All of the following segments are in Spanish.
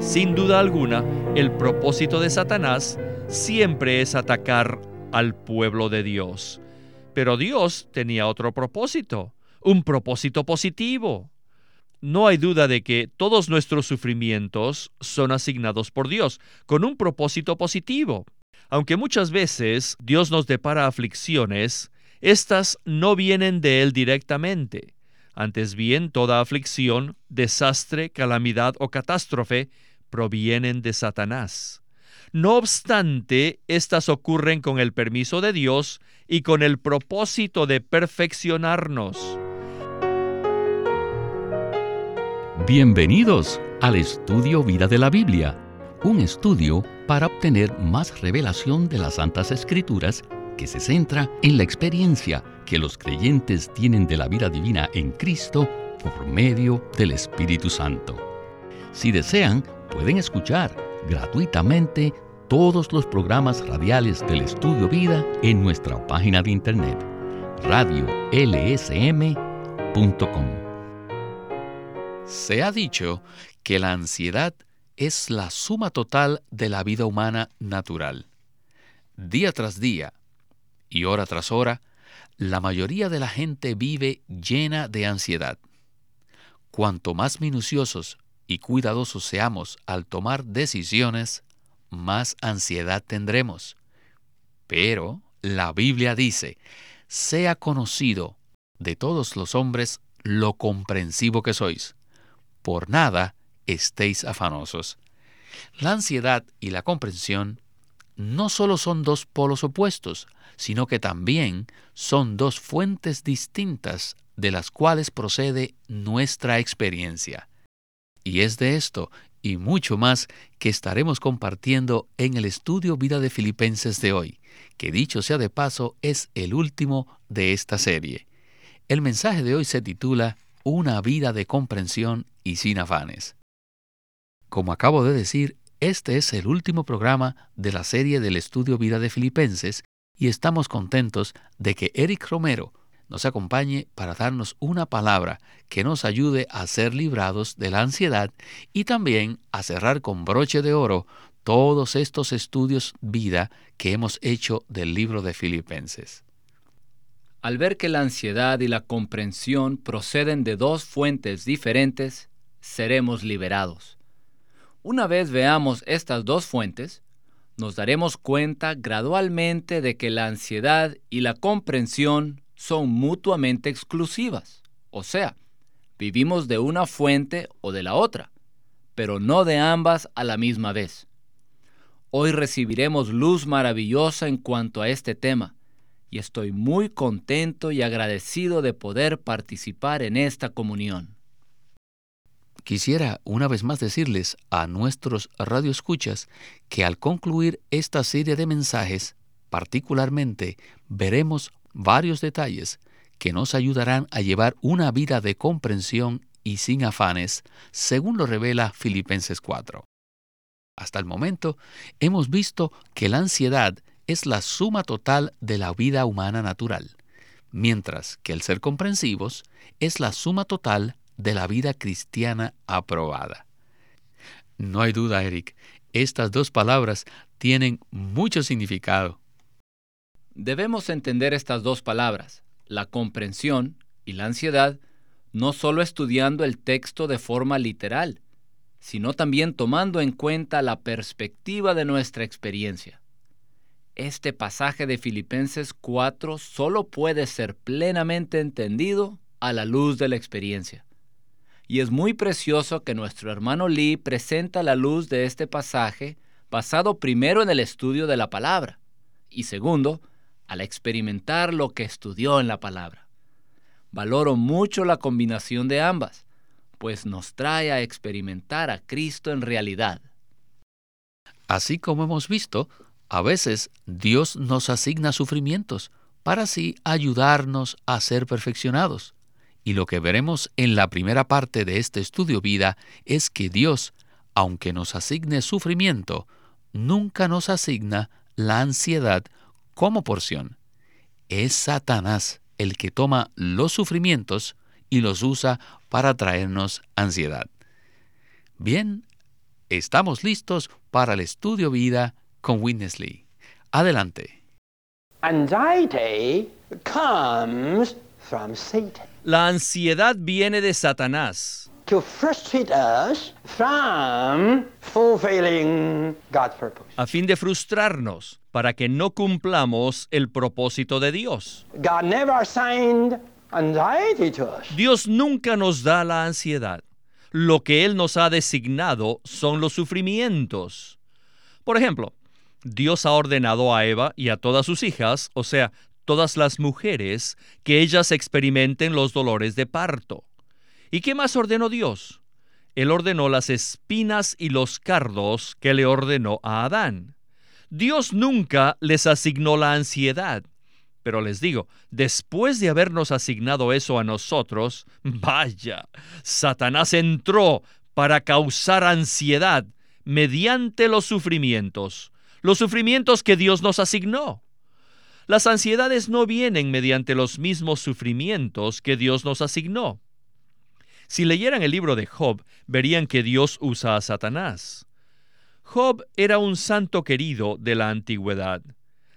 Sin duda alguna, el propósito de Satanás siempre es atacar al pueblo de Dios. Pero Dios tenía otro propósito, un propósito positivo. No hay duda de que todos nuestros sufrimientos son asignados por Dios, con un propósito positivo. Aunque muchas veces Dios nos depara aflicciones, estas no vienen de Él directamente. Antes bien, toda aflicción, desastre, calamidad o catástrofe provienen de Satanás. No obstante, estas ocurren con el permiso de Dios y con el propósito de perfeccionarnos. Bienvenidos al estudio Vida de la Biblia, un estudio para obtener más revelación de las Santas Escrituras que se centra en la experiencia que los creyentes tienen de la vida divina en Cristo por medio del Espíritu Santo. Si desean, pueden escuchar gratuitamente todos los programas radiales del Estudio Vida en nuestra página de internet radiolsm.com. Se ha dicho que la ansiedad es la suma total de la vida humana natural. Día tras día y hora tras hora, la mayoría de la gente vive llena de ansiedad. Cuanto más minuciosos y cuidadosos seamos al tomar decisiones, más ansiedad tendremos. Pero la Biblia dice, sea conocido de todos los hombres lo comprensivo que sois. Por nada estéis afanosos. La ansiedad y la comprensión no solo son dos polos opuestos, sino que también son dos fuentes distintas de las cuales procede nuestra experiencia. Y es de esto y mucho más que estaremos compartiendo en el estudio Vida de Filipenses de hoy, que dicho sea de paso es el último de esta serie. El mensaje de hoy se titula Una vida de comprensión y sin afanes. Como acabo de decir, este es el último programa de la serie del estudio Vida de Filipenses y estamos contentos de que Eric Romero nos acompañe para darnos una palabra que nos ayude a ser librados de la ansiedad y también a cerrar con broche de oro todos estos estudios vida que hemos hecho del libro de Filipenses. Al ver que la ansiedad y la comprensión proceden de dos fuentes diferentes, seremos liberados. Una vez veamos estas dos fuentes, nos daremos cuenta gradualmente de que la ansiedad y la comprensión son mutuamente exclusivas. O sea, vivimos de una fuente o de la otra, pero no de ambas a la misma vez. Hoy recibiremos luz maravillosa en cuanto a este tema, y estoy muy contento y agradecido de poder participar en esta comunión. Quisiera una vez más decirles a nuestros radioescuchas que al concluir esta serie de mensajes, particularmente veremos varios detalles que nos ayudarán a llevar una vida de comprensión y sin afanes, según lo revela Filipenses 4. Hasta el momento hemos visto que la ansiedad es la suma total de la vida humana natural, mientras que el ser comprensivos es la suma total de la vida cristiana aprobada. No hay duda, Eric, estas dos palabras tienen mucho significado. Debemos entender estas dos palabras, la comprensión y la ansiedad, no solo estudiando el texto de forma literal, sino también tomando en cuenta la perspectiva de nuestra experiencia. Este pasaje de Filipenses 4 solo puede ser plenamente entendido a la luz de la experiencia. Y es muy precioso que nuestro hermano Lee presenta la luz de este pasaje basado primero en el estudio de la palabra y segundo, al experimentar lo que estudió en la palabra. Valoro mucho la combinación de ambas, pues nos trae a experimentar a Cristo en realidad. Así como hemos visto, a veces Dios nos asigna sufrimientos para así ayudarnos a ser perfeccionados. Y lo que veremos en la primera parte de este estudio vida es que Dios, aunque nos asigne sufrimiento, nunca nos asigna la ansiedad como porción. Es Satanás el que toma los sufrimientos y los usa para traernos ansiedad. Bien, estamos listos para el estudio vida con Witness Lee. Adelante. Anxiety comes from Satan La ansiedad viene de Satanás to frustrate us from fulfilling God's purpose. a fin de frustrarnos para que no cumplamos el propósito de Dios. God never assigned anxiety to us. Dios nunca nos da la ansiedad. Lo que Él nos ha designado son los sufrimientos. Por ejemplo, Dios ha ordenado a Eva y a todas sus hijas, o sea, todas las mujeres, que ellas experimenten los dolores de parto. ¿Y qué más ordenó Dios? Él ordenó las espinas y los cardos que le ordenó a Adán. Dios nunca les asignó la ansiedad. Pero les digo, después de habernos asignado eso a nosotros, vaya, Satanás entró para causar ansiedad mediante los sufrimientos, los sufrimientos que Dios nos asignó. Las ansiedades no vienen mediante los mismos sufrimientos que Dios nos asignó. Si leyeran el libro de Job, verían que Dios usa a Satanás. Job era un santo querido de la antigüedad,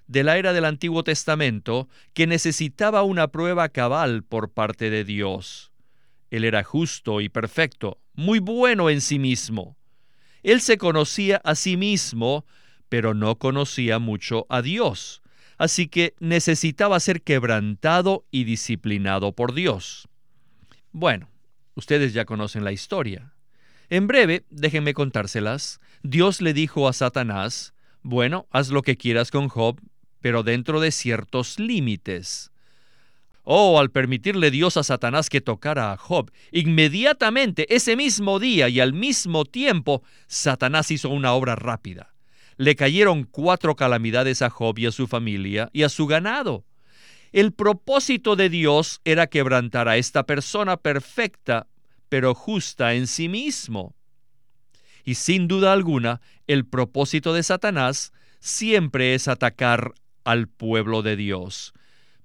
de la era del Antiguo Testamento, que necesitaba una prueba cabal por parte de Dios. Él era justo y perfecto, muy bueno en sí mismo. Él se conocía a sí mismo, pero no conocía mucho a Dios, así que necesitaba ser quebrantado y disciplinado por Dios. Bueno, Ustedes ya conocen la historia. En breve, déjenme contárselas. Dios le dijo a Satanás, bueno, haz lo que quieras con Job, pero dentro de ciertos límites. Oh, al permitirle Dios a Satanás que tocara a Job, inmediatamente, ese mismo día y al mismo tiempo, Satanás hizo una obra rápida. Le cayeron cuatro calamidades a Job y a su familia y a su ganado. El propósito de Dios era quebrantar a esta persona perfecta, pero justa en sí mismo. Y sin duda alguna, el propósito de Satanás siempre es atacar al pueblo de Dios.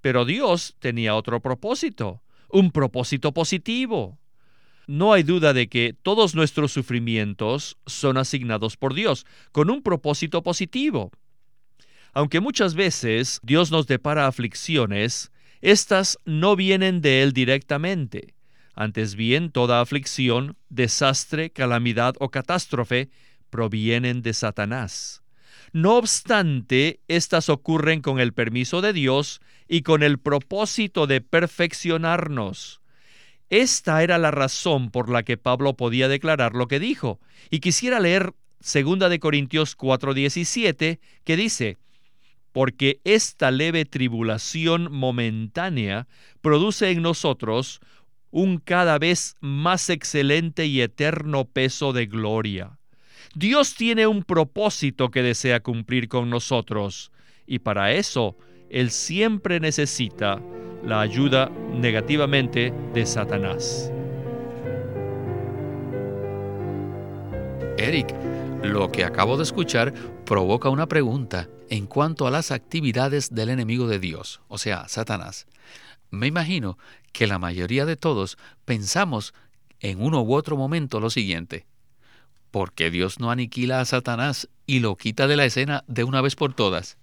Pero Dios tenía otro propósito, un propósito positivo. No hay duda de que todos nuestros sufrimientos son asignados por Dios, con un propósito positivo. Aunque muchas veces Dios nos depara aflicciones, estas no vienen de Él directamente. Antes bien, toda aflicción, desastre, calamidad o catástrofe provienen de Satanás. No obstante, estas ocurren con el permiso de Dios y con el propósito de perfeccionarnos. Esta era la razón por la que Pablo podía declarar lo que dijo, y quisiera leer 2 de Corintios 4:17, que dice: porque esta leve tribulación momentánea produce en nosotros un cada vez más excelente y eterno peso de gloria. Dios tiene un propósito que desea cumplir con nosotros, y para eso Él siempre necesita la ayuda negativamente de Satanás. Eric, lo que acabo de escuchar provoca una pregunta en cuanto a las actividades del enemigo de Dios, o sea, Satanás. Me imagino que la mayoría de todos pensamos en uno u otro momento lo siguiente. ¿Por qué Dios no aniquila a Satanás y lo quita de la escena de una vez por todas?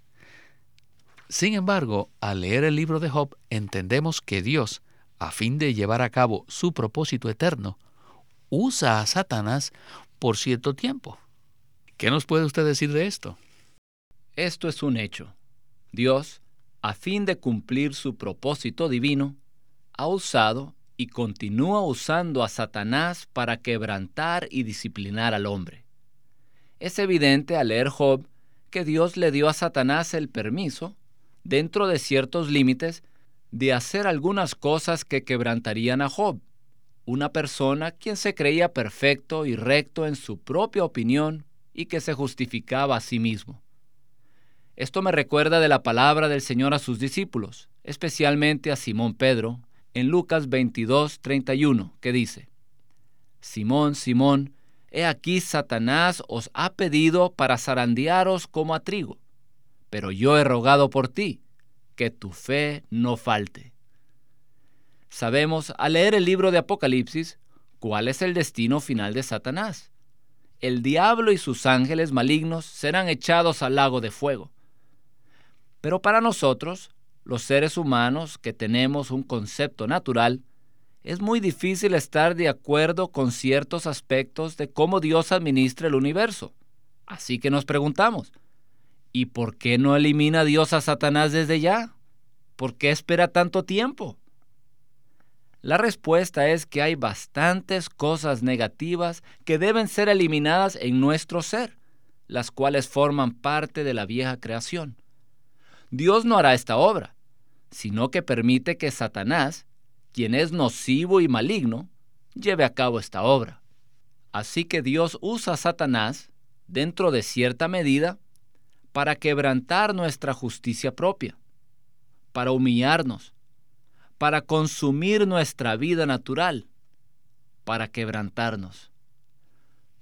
Sin embargo, al leer el libro de Job, entendemos que Dios, a fin de llevar a cabo su propósito eterno, usa a Satanás por cierto tiempo. ¿Qué nos puede usted decir de esto? Esto es un hecho. Dios, a fin de cumplir su propósito divino, ha usado y continúa usando a Satanás para quebrantar y disciplinar al hombre. Es evidente al leer Job que Dios le dio a Satanás el permiso, dentro de ciertos límites, de hacer algunas cosas que quebrantarían a Job, una persona quien se creía perfecto y recto en su propia opinión y que se justificaba a sí mismo. Esto me recuerda de la palabra del Señor a sus discípulos, especialmente a Simón Pedro, en Lucas 22, 31, que dice, Simón, Simón, he aquí Satanás os ha pedido para zarandearos como a trigo, pero yo he rogado por ti, que tu fe no falte. Sabemos al leer el libro de Apocalipsis cuál es el destino final de Satanás. el diablo y sus ángeles malignos serán echados al lago de fuego. Pero para nosotros, los seres humanos que tenemos un concepto natural, es muy difícil estar de acuerdo con ciertos aspectos de cómo Dios administra el universo. Así que nos preguntamos, ¿y por qué no elimina Dios a Satanás desde ya? ¿Por qué espera tanto tiempo? La respuesta es que hay bastantes cosas negativas que deben ser eliminadas en nuestro ser, las cuales forman parte de la vieja creación. Dios no hará esta obra, sino que permite que Satanás quien es nocivo y maligno, lleve a cabo esta obra. Así que Dios usa a Satanás, dentro de cierta medida, para quebrantar nuestra justicia propia, para humillarnos, para consumir nuestra vida natural, para quebrantarnos.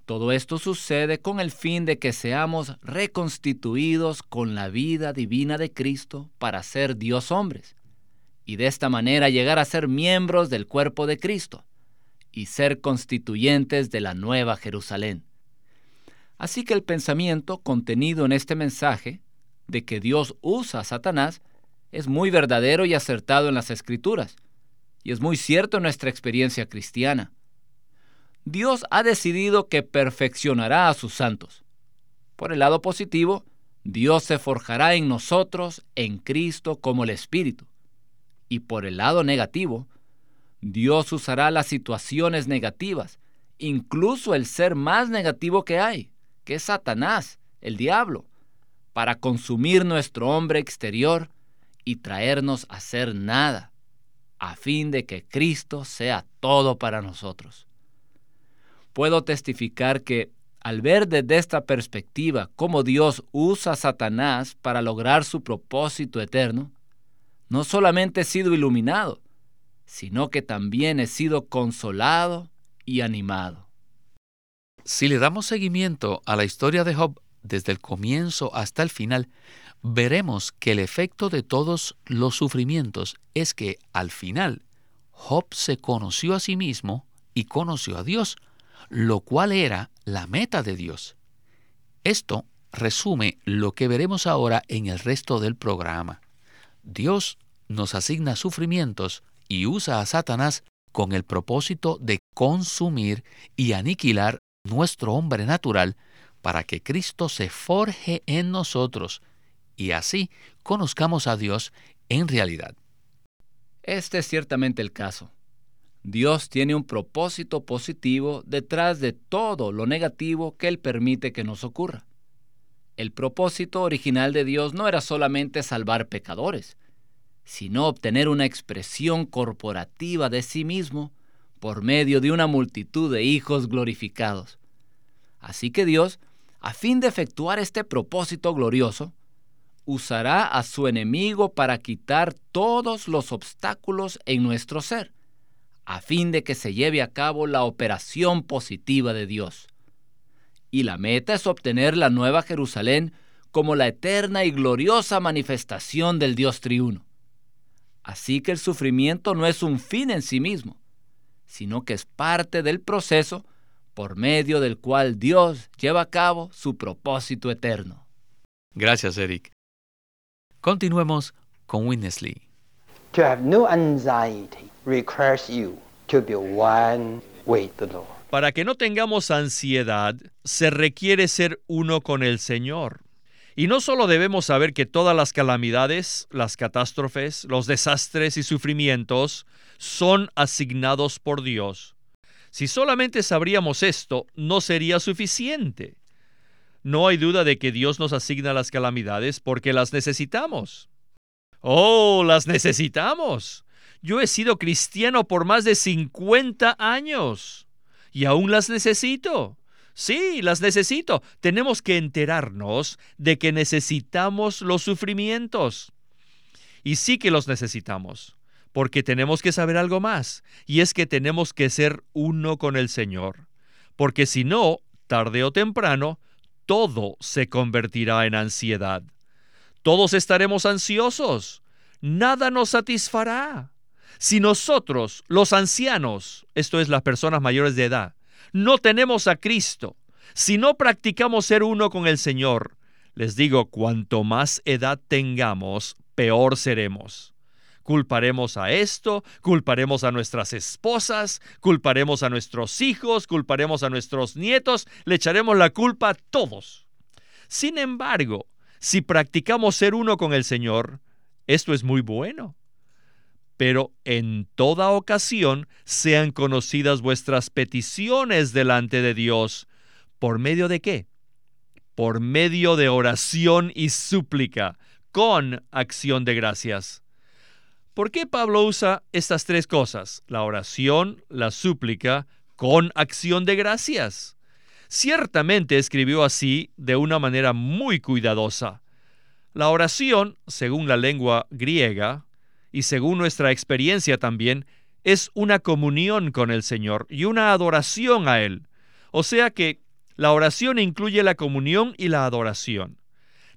Todo esto sucede con el fin de que seamos reconstituidos con la vida divina de Cristo para ser Dios hombres y de esta manera llegar a ser miembros del cuerpo de Cristo y ser constituyentes de la nueva Jerusalén. Así que el pensamiento contenido en este mensaje de que Dios usa a Satanás es muy verdadero y acertado en las Escrituras, y es muy cierto en nuestra experiencia cristiana. Dios ha decidido que perfeccionará a sus santos. Por el lado positivo, Dios se forjará en nosotros, en Cristo, como el Espíritu. Y por el lado negativo, Dios usará las situaciones negativas, incluso el ser más negativo que hay, que es Satanás, el diablo, para consumir nuestro hombre exterior y traernos a ser nada, a fin de que Cristo sea todo para nosotros. Puedo testificar que al ver desde esta perspectiva cómo Dios usa a Satanás para lograr su propósito eterno, no solamente he sido iluminado, sino que también he sido consolado y animado. Si le damos seguimiento a la historia de Job desde el comienzo hasta el final, veremos que el efecto de todos los sufrimientos es que al final Job se conoció a sí mismo y conoció a Dios, lo cual era la meta de Dios. Esto resume lo que veremos ahora en el resto del programa. Dios nos asigna sufrimientos y usa a Satanás con el propósito de consumir y aniquilar nuestro hombre natural para que Cristo se forje en nosotros y así conozcamos a Dios en realidad. Este es ciertamente el caso. Dios tiene un propósito positivo detrás de todo lo negativo que Él permite que nos ocurra. El propósito original de Dios no era solamente salvar pecadores, sino obtener una expresión corporativa de sí mismo por medio de una multitud de hijos glorificados. Así que Dios, a fin de efectuar este propósito glorioso, usará a su enemigo para quitar todos los obstáculos en nuestro ser, a fin de que se lleve a cabo la operación positiva de Dios. Y la meta es obtener la nueva Jerusalén como la eterna y gloriosa manifestación del Dios triuno. Así que el sufrimiento no es un fin en sí mismo, sino que es parte del proceso por medio del cual Dios lleva a cabo su propósito eterno. Gracias, Eric. Continuemos con Winnesley. To have no anxiety requires you to be one. Para que no tengamos ansiedad, se requiere ser uno con el Señor. Y no solo debemos saber que todas las calamidades, las catástrofes, los desastres y sufrimientos son asignados por Dios. Si solamente sabríamos esto, no sería suficiente. No hay duda de que Dios nos asigna las calamidades porque las necesitamos. Oh, las necesitamos. Yo he sido cristiano por más de 50 años y aún las necesito. Sí, las necesito. Tenemos que enterarnos de que necesitamos los sufrimientos. Y sí que los necesitamos, porque tenemos que saber algo más, y es que tenemos que ser uno con el Señor, porque si no, tarde o temprano, todo se convertirá en ansiedad. Todos estaremos ansiosos. Nada nos satisfará. Si nosotros, los ancianos, esto es las personas mayores de edad, no tenemos a Cristo, Si no practicamos ser uno con el Señor, les digo, cuanto más edad tengamos, peor seremos. Culparemos a esto, culparemos a nuestras esposas, culparemos a nuestros hijos, culparemos a nuestros nietos, le echaremos la culpa a todos. Sin embargo, si practicamos ser uno con el Señor, esto es muy bueno. Pero en toda ocasión sean conocidas vuestras peticiones delante de Dios. ¿Por medio de qué? Por medio de oración y súplica, con acción de gracias. ¿Por qué Pablo usa estas tres cosas? La oración, la súplica, con acción de gracias. Ciertamente escribió así de una manera muy cuidadosa. La oración, según la lengua griega, y según nuestra experiencia también, es una comunión con el Señor y una adoración a Él. O sea que la oración incluye la comunión y la adoración.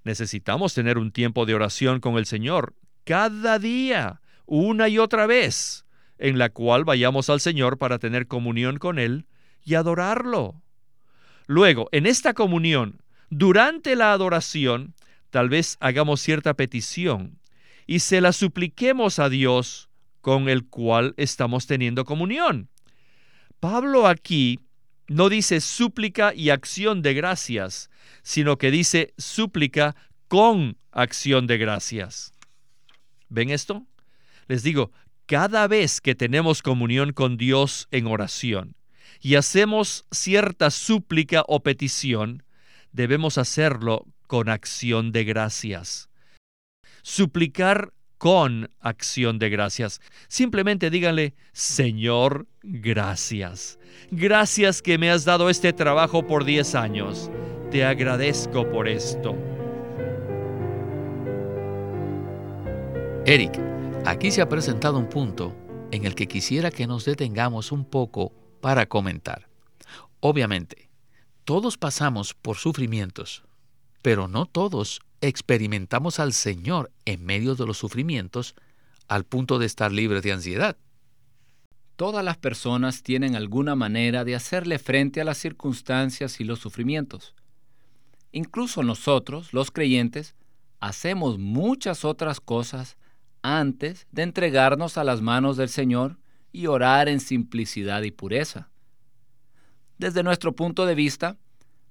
Necesitamos tener un tiempo de oración con el Señor cada día, una y otra vez, en la cual vayamos al Señor para tener comunión con Él y adorarlo. Luego, en esta comunión, durante la adoración, tal vez hagamos cierta petición y se la supliquemos a Dios con el cual estamos teniendo comunión. Pablo aquí no dice súplica y acción de gracias, sino que dice súplica con acción de gracias. ¿Ven esto? Les digo, cada vez que tenemos comunión con Dios en oración y hacemos cierta súplica o petición, debemos hacerlo con acción de gracias. Suplicar con acción de gracias. Simplemente díganle, Señor, gracias. Gracias que me has dado este trabajo por 10 años. Te agradezco por esto. Eric, aquí se ha presentado un punto en el que quisiera que nos detengamos un poco para comentar. Obviamente, todos pasamos por sufrimientos, pero no todos experimentamos al Señor en medio de los sufrimientos al punto de estar libres de ansiedad. Todas las personas tienen alguna manera de hacerle frente a las circunstancias y los sufrimientos. Incluso nosotros, los creyentes, hacemos muchas otras cosas antes de entregarnos a las manos del Señor y orar en simplicidad y pureza. Desde nuestro punto de vista,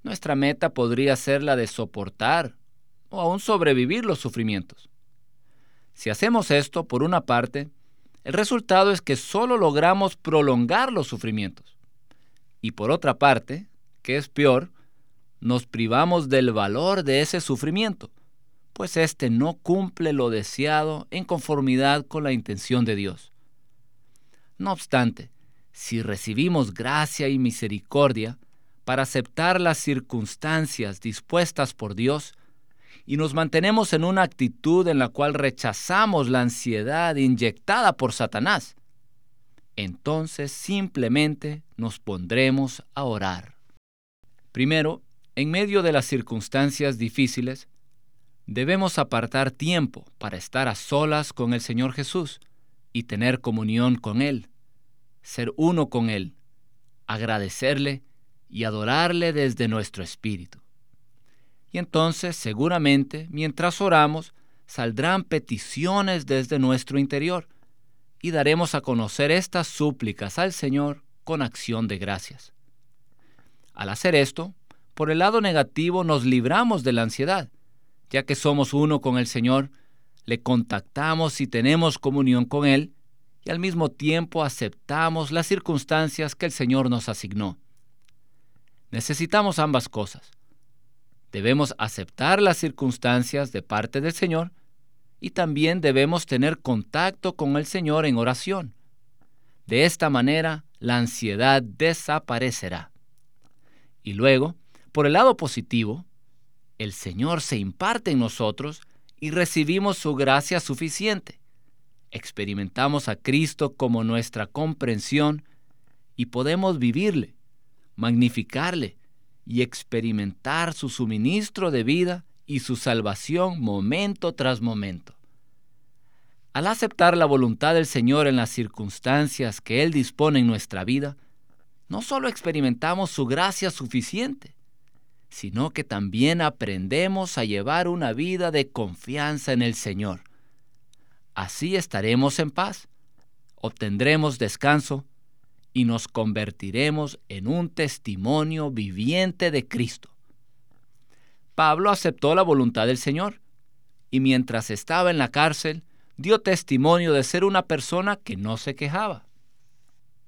nuestra meta podría ser la de soportar o aún sobrevivir los sufrimientos. Si hacemos esto, por una parte, el resultado es que solo logramos prolongar los sufrimientos. Y por otra parte, que es peor, nos privamos del valor de ese sufrimiento, pues éste no cumple lo deseado en conformidad con la intención de Dios. No obstante, si recibimos gracia y misericordia para aceptar las circunstancias dispuestas por Dios, y nos mantenemos en una actitud en la cual rechazamos la ansiedad inyectada por Satanás, entonces simplemente nos pondremos a orar. Primero, en medio de las circunstancias difíciles, debemos apartar tiempo para estar a solas con el Señor Jesús y tener comunión con Él, ser uno con Él, agradecerle y adorarle desde nuestro espíritu. Y entonces, seguramente, mientras oramos, saldrán peticiones desde nuestro interior y daremos a conocer estas súplicas al Señor con acción de gracias. Al hacer esto, por el lado negativo nos libramos de la ansiedad, ya que somos uno con el Señor, le contactamos y tenemos comunión con Él, y al mismo tiempo aceptamos las circunstancias que el Señor nos asignó. Necesitamos ambas cosas Debemos aceptar las circunstancias de parte del Señor y también debemos tener contacto con el Señor en oración. De esta manera, la ansiedad desaparecerá. Y luego, por el lado positivo, el Señor se imparte en nosotros y recibimos su gracia suficiente. Experimentamos a Cristo como nuestra comprensión y podemos vivirle, magnificarle y experimentar su suministro de vida y su salvación momento tras momento. Al aceptar la voluntad del Señor en las circunstancias que Él dispone en nuestra vida, no solo experimentamos su gracia suficiente, sino que también aprendemos a llevar una vida de confianza en el Señor. Así estaremos en paz, obtendremos descanso y nos convertiremos en un testimonio viviente de Cristo. Pablo aceptó la voluntad del Señor y mientras estaba en la cárcel dio testimonio de ser una persona que no se quejaba.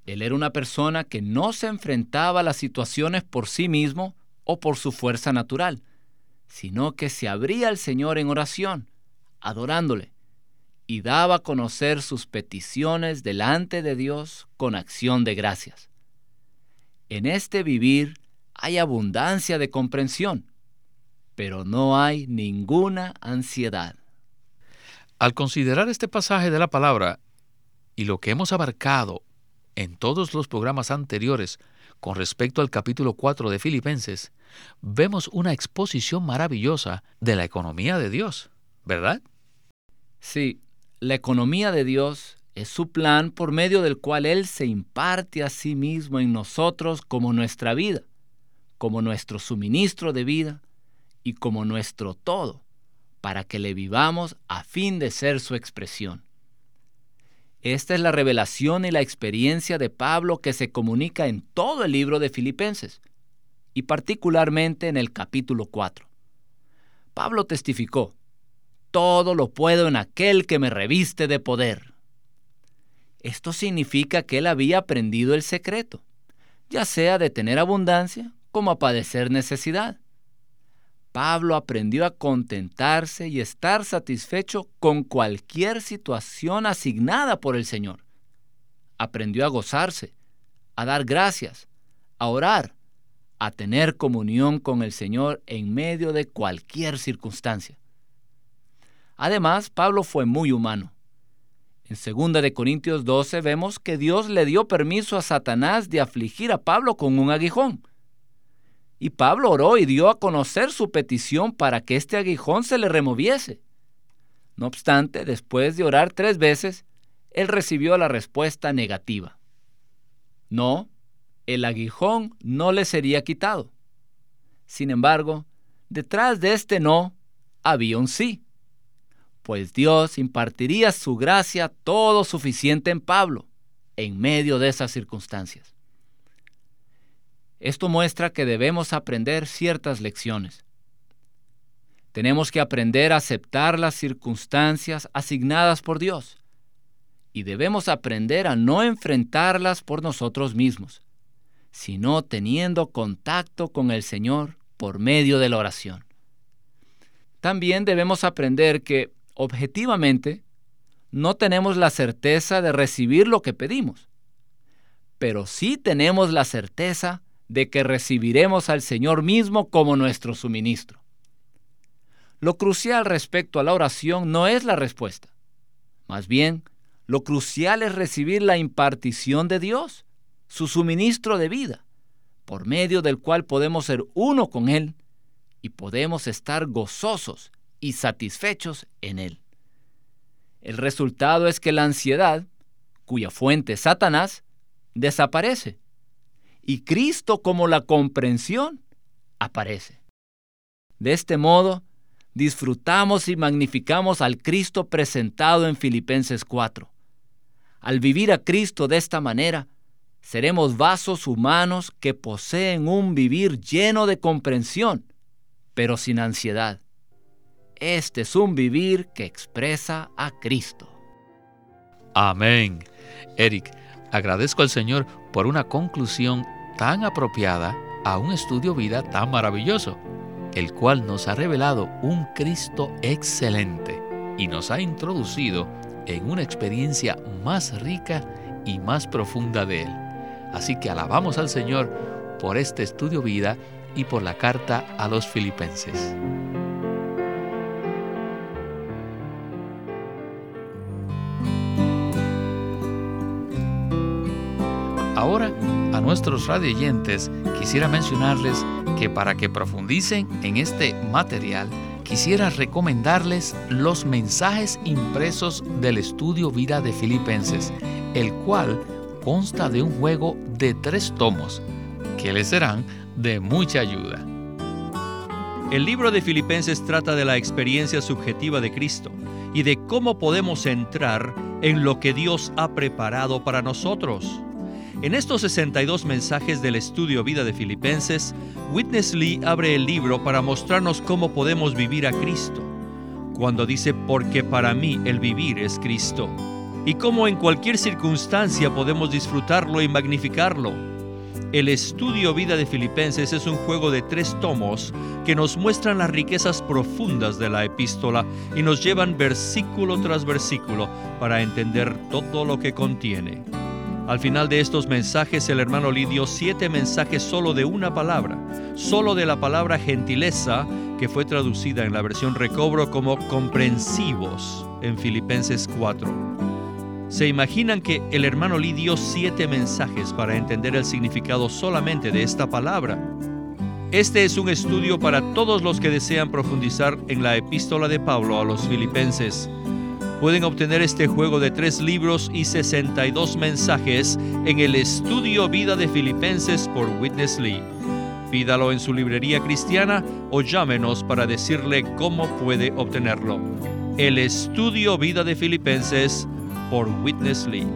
Él era una persona que no se enfrentaba a las situaciones por sí mismo o por su fuerza natural, sino que se abría al Señor en oración, adorándole, y daba a conocer sus peticiones delante de Dios con acción de gracias. En este vivir hay abundancia de comprensión, pero no hay ninguna ansiedad. Al considerar este pasaje de la palabra y lo que hemos abarcado en todos los programas anteriores con respecto al capítulo 4 de Filipenses, vemos una exposición maravillosa de la economía de Dios, ¿verdad? Sí, la economía de Dios es su plan por medio del cual Él se imparte a sí mismo en nosotros como nuestra vida, como nuestro suministro de vida y como nuestro todo, para que le vivamos a fin de ser su expresión. Esta es la revelación y la experiencia de Pablo que se comunica en todo el libro de Filipenses, y particularmente en el capítulo 4. Pablo testificó, todo lo puedo en aquel que me reviste de poder. Esto significa que él había aprendido el secreto, ya sea de tener abundancia como a padecer necesidad. Pablo aprendió a contentarse y estar satisfecho con cualquier situación asignada por el Señor. Aprendió a gozarse, a dar gracias, a orar, a tener comunión con el Señor en medio de cualquier circunstancia. Además, Pablo fue muy humano. En 2 de Corintios 12 vemos que Dios le dio permiso a Satanás de afligir a Pablo con un aguijón. Y Pablo oró y dio a conocer su petición para que este aguijón se le removiese. No obstante, después de orar tres veces, él recibió la respuesta negativa. No, el aguijón no le sería quitado. Sin embargo, detrás de este no había un sí, pues Dios impartiría su gracia todo suficiente en Pablo en medio de esas circunstancias. Esto muestra que debemos aprender ciertas lecciones. Tenemos que aprender a aceptar las circunstancias asignadas por Dios y debemos aprender a no enfrentarlas por nosotros mismos, sino teniendo contacto con el Señor por medio de la oración. También debemos aprender que, objetivamente, no tenemos la certeza de recibir lo que pedimos, pero sí tenemos la certeza de que recibiremos al Señor mismo como nuestro suministro. Lo crucial respecto a la oración no es la respuesta. Más bien, lo crucial es recibir la impartición de Dios, su suministro de vida, por medio del cual podemos ser uno con Él y podemos estar gozosos y satisfechos en Él. El resultado es que la ansiedad, cuya fuente es Satanás, desaparece y Cristo como la comprensión aparece. De este modo, disfrutamos y magnificamos al Cristo presentado en Filipenses 4. Al vivir a Cristo de esta manera, seremos vasos humanos que poseen un vivir lleno de comprensión, pero sin ansiedad. Este es un vivir que expresa a Cristo. Amén. Eric, agradezco al Señor por una conclusión tan apropiada a un estudio vida tan maravilloso, el cual nos ha revelado un Cristo excelente y nos ha introducido en una experiencia más rica y más profunda de Él. Así que alabamos al Señor por este estudio vida y por la carta a los filipenses. Ahora, a nuestros radioyentes quisiera mencionarles que para que profundicen en este material, quisiera recomendarles los mensajes impresos del estudio Vida de Filipenses, el cual consta de un juego de tres tomos que les serán de mucha ayuda. El libro de Filipenses trata de la experiencia subjetiva de Cristo y de cómo podemos entrar en lo que Dios ha preparado para nosotros. En estos 62 mensajes del estudio Vida de Filipenses, Witness Lee abre el libro para mostrarnos cómo podemos vivir a Cristo, cuando dice porque para mí el vivir es Cristo, y cómo en cualquier circunstancia podemos disfrutarlo y magnificarlo. El estudio Vida de Filipenses es un juego de tres tomos que nos muestran las riquezas profundas de la epístola y nos llevan versículo tras versículo para entender todo lo que contiene. Al final de estos mensajes el hermano Lee dio siete mensajes solo de una palabra, solo de la palabra gentileza, que fue traducida en la versión recobro como comprensivos en Filipenses 4. ¿Se imaginan que el hermano Lee dio siete mensajes para entender el significado solamente de esta palabra? Este es un estudio para todos los que desean profundizar en la epístola de Pablo a los filipenses pueden obtener este juego de tres libros y 62 mensajes en el estudio Vida de Filipenses por Witness Lee. Pídalo en su librería cristiana o llámenos para decirle cómo puede obtenerlo. El estudio Vida de Filipenses por Witness Lee.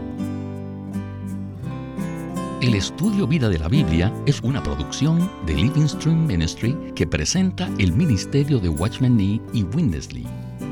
El estudio Vida de la Biblia es una producción de Living Stream Ministry que presenta el ministerio de Watchman Nee y Witness Lee.